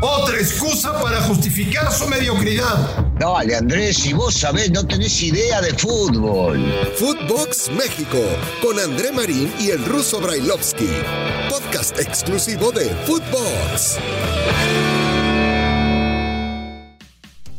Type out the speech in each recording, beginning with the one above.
Otra excusa para justificar su mediocridad. Dale, Andrés, si vos sabés, no tenés idea de fútbol. Footbox México, con André Marín y el ruso Brailovsky. Podcast exclusivo de Footbox.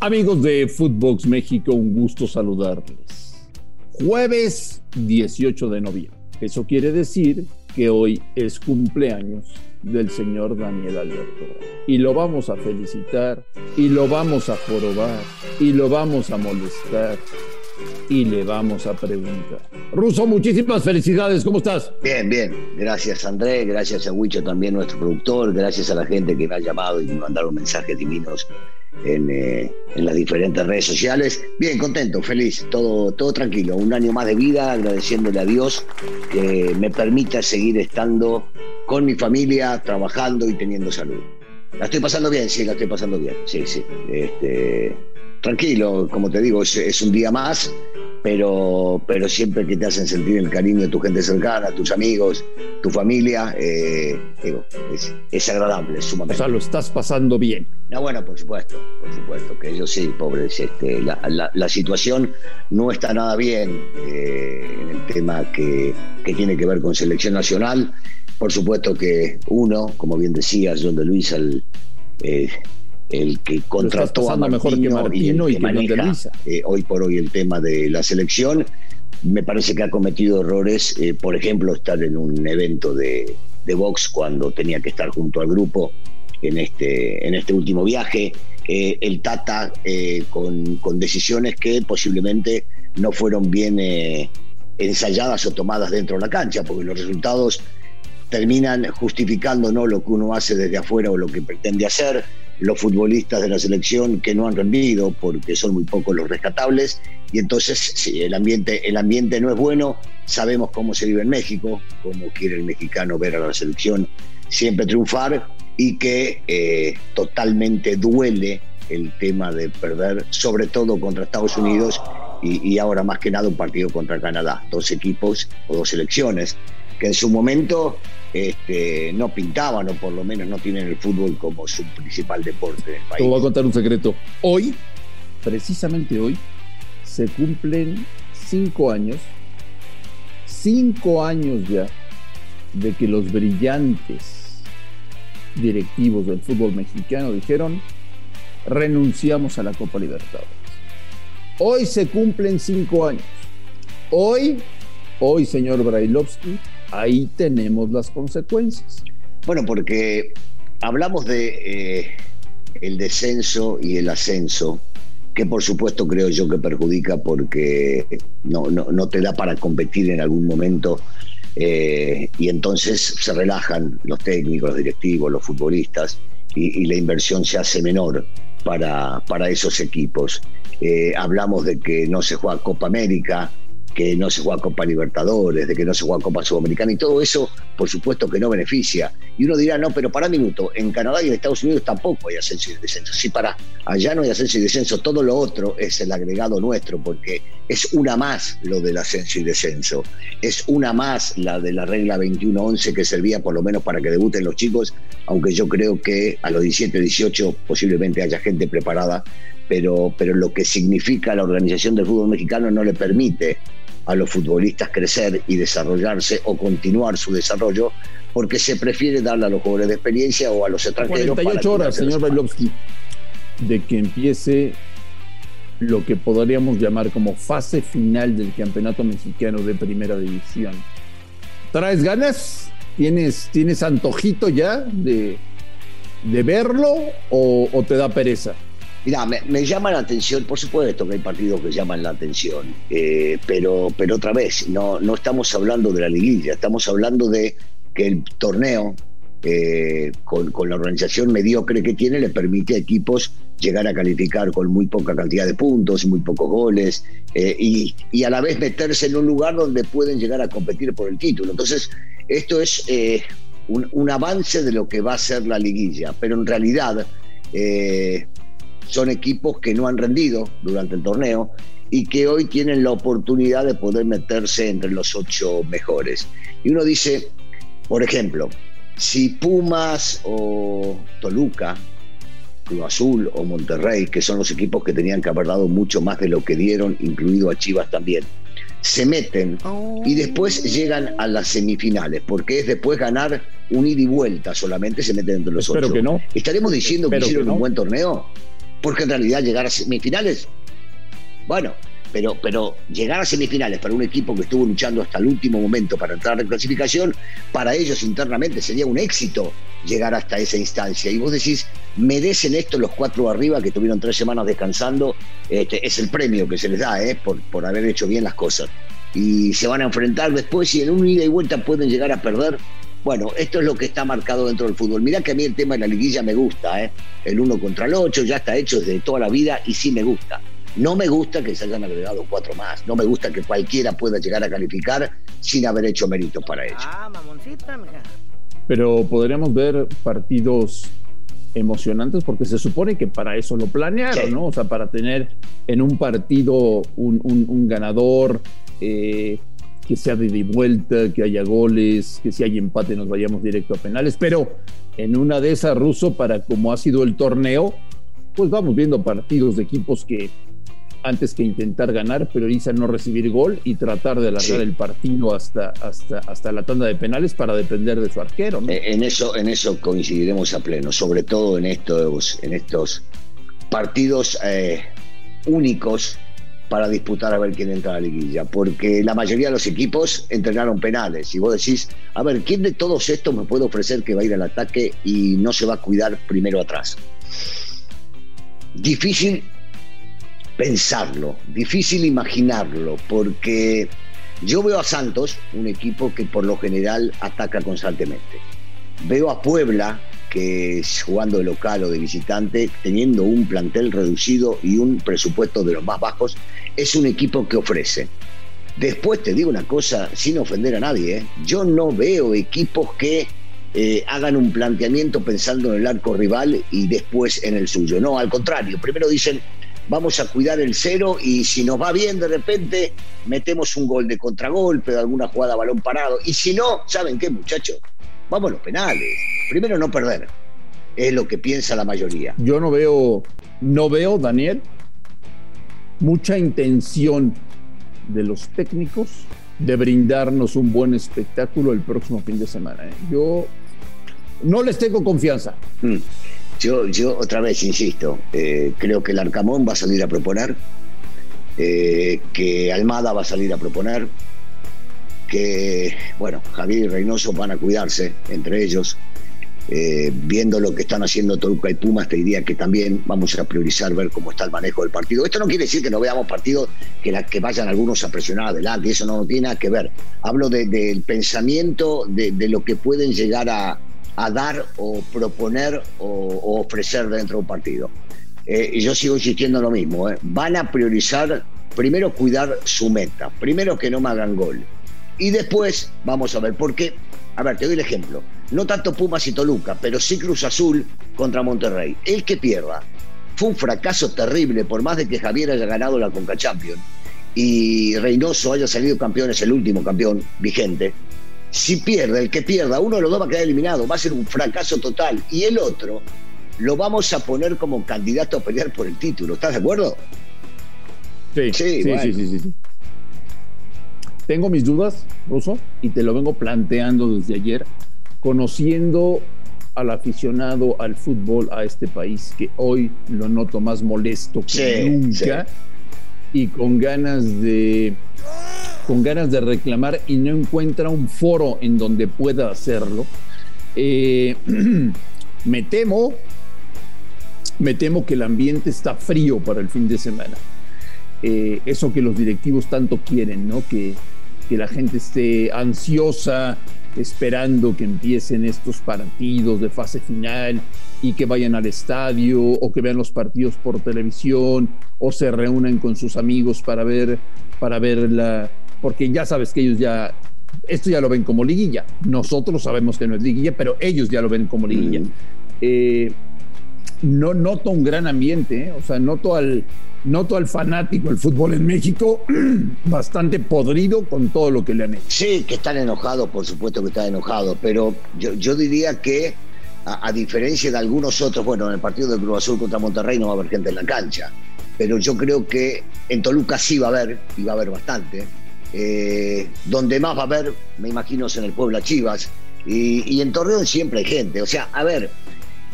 Amigos de Footbox México, un gusto saludarles. Jueves 18 de noviembre. Eso quiere decir que hoy es cumpleaños del señor Daniel Alberto. Y lo vamos a felicitar, y lo vamos a jorobar, y lo vamos a molestar, y le vamos a preguntar. Ruso, muchísimas felicidades, ¿cómo estás? Bien, bien. Gracias André, gracias a Huicho también, nuestro productor, gracias a la gente que me ha llamado y me mandaron mensajes divinos en, eh, en, las diferentes redes sociales. Bien, contento, feliz, todo, todo tranquilo. Un año más de vida, agradeciéndole a Dios que me permita seguir estando con mi familia, trabajando y teniendo salud. La estoy pasando bien, sí, la estoy pasando bien, sí, sí. Este, tranquilo, como te digo, es, un día más, pero, pero siempre que te hacen sentir el cariño de tu gente cercana, tus amigos, tu familia, eh, digo, es, agradable, es sumamente. O sea, lo estás pasando bien. No, bueno, por supuesto, por supuesto, que yo sí, pobres, este, la, la, situación no está nada bien eh, en el tema que, que tiene que ver con selección nacional. Por supuesto que uno, como bien decías, John de Luis, el, eh, el que contrató a mejor que Martino y, que, maneja, eh, hoy por hoy el tema de la selección, me parece que ha cometido errores, eh, por ejemplo, estar en un evento de, de box cuando tenía que estar junto al grupo en este, en este último viaje. el Tata con, con, decisiones que posiblemente no fueron bien ensayadas o tomadas dentro de la cancha, porque los resultados terminan justificando ¿no? lo que uno hace desde afuera o lo que pretende hacer. Los futbolistas de la selección que no han rendido porque son muy pocos los rescatables. Y entonces si el ambiente, el ambiente no es bueno, sabemos cómo se vive en México, cómo quiere el mexicano ver a la selección siempre triunfar y que eh, totalmente duele el tema de perder, sobre todo contra Estados Unidos y, y, ahora más que nada un partido contra Canadá, dos equipos o dos selecciones que en su momento este, no pintaban o por lo menos no tienen el fútbol como su principal deporte en el país. Te voy a contar un secreto. Hoy, precisamente hoy, se cumplen cinco años, cinco años ya, de que los brillantes directivos del fútbol mexicano dijeron, renunciamos a la Copa Libertadores. Hoy se cumplen cinco años. Hoy, hoy, señor Brailovsky, ahí tenemos las consecuencias. Bueno, porque hablamos de eh, el descenso y el ascenso, que por supuesto creo yo que perjudica porque no, no, te da para competir en algún momento eh, y entonces se relajan los técnicos, los directivos, los futbolistas y, la inversión se hace menor para, para esos equipos. Eh, hablamos de que no se juega Copa América, que no se juega Copa Libertadores, de que no se juega Copa Sudamericana y todo eso, por supuesto que no beneficia. Y uno dirá, no, pero para un minuto, en Canadá y en Estados Unidos tampoco hay ascenso y descenso. Sí, para, allá no hay ascenso y descenso, todo lo otro es el agregado nuestro, porque es una más lo del ascenso y descenso, es una más la de la regla 21-11 que servía por lo menos para que debuten los chicos, aunque yo creo que a los 17, 18 posiblemente haya gente preparada pero, pero lo que significa la organización del fútbol mexicano no le permite a los futbolistas crecer y desarrollarse o continuar su desarrollo porque se prefiere darle a los jugadores de experiencia o a los extranjeros. 48 horas, señor Bailovsky, de que empiece lo que podríamos llamar como fase final del campeonato mexicano de primera división. ¿Traes ganas? ¿Tienes, tienes antojito ya de, de verlo o, o te da pereza? Mira, me, llama la atención, por supuesto que hay partidos que llaman la atención, eh, pero, pero otra vez, no, no estamos hablando de la liguilla, estamos hablando de que el torneo, eh, con, la organización mediocre que tiene, le permite a equipos llegar a calificar con muy poca cantidad de puntos, muy pocos goles, eh, y, a la vez meterse en un lugar donde pueden llegar a competir por el título. Entonces, esto es un, avance de lo que va a ser la liguilla, pero en realidad son equipos que no han rendido durante el torneo y que hoy tienen la oportunidad de poder meterse entre los ocho mejores. Y uno dice, por ejemplo, si Pumas o Toluca, Cruz Azul o Monterrey, que son los equipos que tenían que haber dado mucho más de lo que dieron, incluido a Chivas también, se meten y después llegan a las semifinales, porque es después ganar un ida y vuelta solamente, se meten entre los Espero ocho. que no. ¿Estaremos diciendo que hicieron que no. un buen torneo? Porque en realidad llegar a semifinales, bueno, pero, pero llegar a semifinales para un equipo que estuvo luchando hasta el último momento para entrar en clasificación, para ellos internamente sería un éxito llegar hasta esa instancia. Y vos decís, merecen esto los cuatro arriba que tuvieron tres semanas descansando, este, es el premio que se les da ¿eh? por, por haber hecho bien las cosas. Y se van a enfrentar después y en un ida y vuelta pueden llegar a perder. Bueno, esto es lo que está marcado dentro del fútbol. Mirá que a mí el tema de la liguilla me gusta, ¿eh? el uno contra el ocho ya está hecho desde toda la vida y sí me gusta. No me gusta que se hayan agregado cuatro más. No me gusta que cualquiera pueda llegar a calificar sin haber hecho méritos para ello. Ah, mamoncita, mija. Pero podríamos ver partidos emocionantes porque se supone que para eso lo planearon, Sí. ¿no? O sea, para tener en un partido un, un- un ganador, eh, que sea de y vuelta, que haya goles, que si hay empate nos vayamos directo a penales, pero en una de esas, Ruso, para como ha sido el torneo, pues vamos viendo partidos de equipos que antes que intentar ganar, priorizan no recibir gol y tratar de alargar Sí. el partido hasta, hasta, hasta la tanda de penales para depender de su arquero, ¿no? En eso, en eso coincidiremos a pleno, sobre todo en estos, en estos partidos eh, únicos para disputar a ver quién entra a la liguilla, porque la mayoría de los equipos entrenaron penales y vos decís, a ver, ¿quién de todos estos me puede ofrecer que va a ir al ataque y no se va a cuidar primero atrás? Difícil pensarlo, difícil imaginarlo, porque yo veo a Santos, un equipo que por lo general ataca constantemente. Veo a Puebla, que jugando de local o de visitante, teniendo un plantel reducido y un presupuesto de los más bajos, es un equipo que ofrece. Después te digo una cosa, sin ofender a nadie, ¿eh? yo no veo equipos que eh, hagan un planteamiento pensando en el arco rival y después en el suyo. No, al contrario, primero dicen, vamos a cuidar el cero y si nos va bien de repente metemos un gol de contragolpe, de alguna jugada balón parado. Y si no, ¿saben qué muchachos? Vamos a los penales. Primero no perder. Es lo que piensa la mayoría. Yo no veo, no veo, Daniel, mucha intención de los técnicos de brindarnos un buen espectáculo el próximo fin de semana. ¿eh? Yo no les tengo confianza. Mm. Yo, yo otra vez insisto, eh, creo que el Arcamón va a salir a proponer, eh, que Almada va a salir a proponer, que, bueno, Javier y Reynoso van a cuidarse entre ellos. Eh, viendo lo que están haciendo Toluca y Pumas, te diría que también vamos a priorizar ver cómo está el manejo del partido. Esto no quiere decir que no veamos partidos que, la, que vayan algunos a presionar adelante, eso no tiene nada que ver. Hablo de- del pensamiento de, lo que pueden llegar a, a dar o proponer o, ofrecer dentro de un partido. Eh, yo sigo insistiendo en lo mismo, ¿eh? van a priorizar primero cuidar su meta, primero que no me hagan gol. Y después vamos a ver, porque, a ver, te doy el ejemplo, no tanto Pumas y Toluca, pero sí Cruz Azul contra Monterrey. El que pierda fue un fracaso terrible, por más de que Javier haya ganado la Conca Champions y Reynoso haya salido campeón, es el último campeón vigente. Si pierde, el que pierda, uno de los dos va a quedar eliminado, va a ser un fracaso total. Y el otro lo vamos a poner como candidato a pelear por el título. ¿Estás de acuerdo? Sí, Sí, sí, bueno. sí, sí, sí, sí. Tengo mis dudas, Ruso, y te lo vengo planteando desde ayer, conociendo al aficionado al fútbol a este país, que hoy lo noto más molesto que Sí, nunca y con ganas de con ganas de reclamar y no encuentra un foro en donde pueda hacerlo. Eh, me temo, me temo que el ambiente está frío para el fin de semana. Eh, eso que los directivos tanto quieren, ¿no? Que, que la gente esté ansiosa, esperando que empiecen estos partidos de fase final y que vayan al estadio o que vean los partidos por televisión o se reúnan con sus amigos para ver para ver la porque ya sabes que ellos ya esto ya lo ven como liguilla. Nosotros sabemos que no es liguilla, pero ellos ya lo ven como liguilla. Mm. Eh, no noto un gran ambiente, ¿eh? o sea, noto al, noto al fanático del fútbol en México bastante podrido con todo lo que le han hecho. Sí, que están enojados, por supuesto que están enojados, pero yo, yo diría que a, diferencia de algunos otros, bueno, en el partido de Cruz Azul contra Monterrey no va a haber gente en la cancha, pero yo creo que en Toluca sí va a haber, y va a haber bastante. Eh, donde más va a haber, me imagino, es en el Puebla Chivas, y, en Torreón siempre hay gente. O sea, a ver,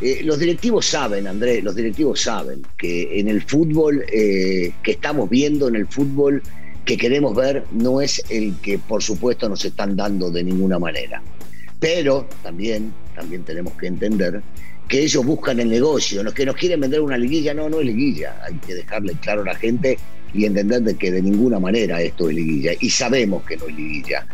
eh, los directivos saben, Andrés, los directivos saben que en el fútbol eh, que estamos viendo, en el fútbol que queremos ver, no es el que por supuesto nos están dando de ninguna manera. Pero también, también tenemos que entender que ellos buscan el negocio, los que nos quieren vender una liguilla, no, no es liguilla, hay que dejarle claro a la gente y entender de que de ninguna manera esto es liguilla, y sabemos que no es liguilla,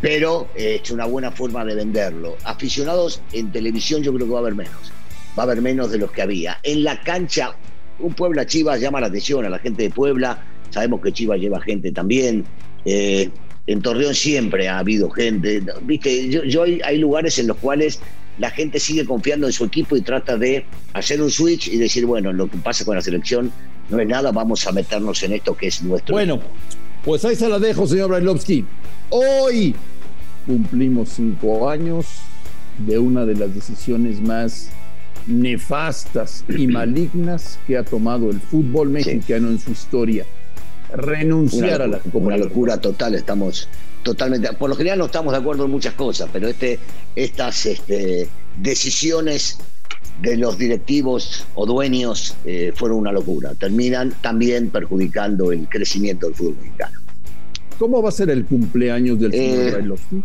pero eh, es una buena forma de venderlo. Aficionados en televisión yo creo que va a haber menos, va a haber menos de los que había. En la cancha, un Puebla Chivas llama la atención a la gente de Puebla, sabemos que Chivas lleva gente también. Eh, en Torreón siempre ha habido gente. Viste, yo, hay lugares en los cuales la gente sigue confiando en su equipo y trata de hacer un switch y decir, bueno, lo que pasa con la selección no es nada, vamos a meternos en esto que es nuestro. Bueno, pues ahí se la dejo, señor Brailovsky. Hoy cumplimos cinco años de una de las decisiones más nefastas y malignas que ha tomado el fútbol mexicano en su historia renunciar a la Una locura total, estamos totalmente. Por lo general no estamos de acuerdo en muchas cosas, pero este, estas este, decisiones de los directivos o dueños eh, fueron una locura. Terminan también perjudicando el crecimiento del fútbol mexicano. ¿Cómo va a ser el cumpleaños del señor eh,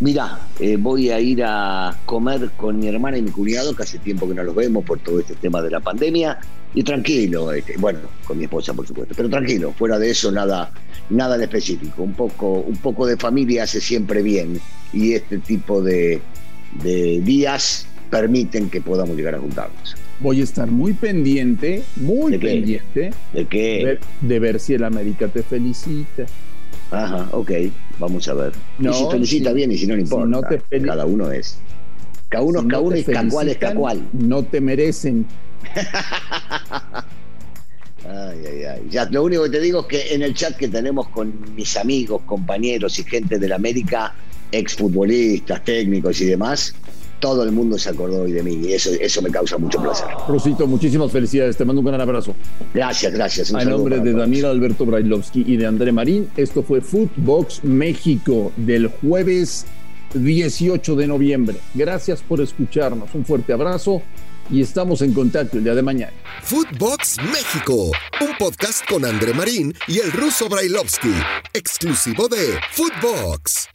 Mira, eh, voy a ir a comer con mi hermana y mi cuñado, que hace tiempo que no los vemos por todo este tema de la pandemia, y tranquilo, este, bueno, con mi esposa por supuesto, pero tranquilo, fuera de eso nada, nada en específico, un poco, un poco de familia hace siempre bien y este tipo de, días permiten que podamos llegar a juntarnos. Voy a estar muy pendiente, muy pendiente ¿De, qué? de ver si el América te felicita. Ajá, ok, vamos a ver. y si felicita bien y si no, no importa. cada uno es. Cada uno, cada uno es cual es cual. No te merecen. ay, ay, ay. Ya, lo único que te digo es que en el chat que tenemos con mis amigos, compañeros y gente de la América, exfutbolistas, técnicos y demás, todo el mundo se acordó hoy de mí y eso, eso me causa mucho placer. Rosito, muchísimas felicidades. Te mando un gran abrazo. Gracias, gracias. En nombre de Daniel Alberto Brailovsky y de André Marín, esto fue Footbox México del jueves 18 de noviembre. Gracias por escucharnos. Un fuerte abrazo y estamos en contacto el día de mañana. Footbox México, un podcast con André Marín y el ruso Brailovsky, exclusivo de Footbox.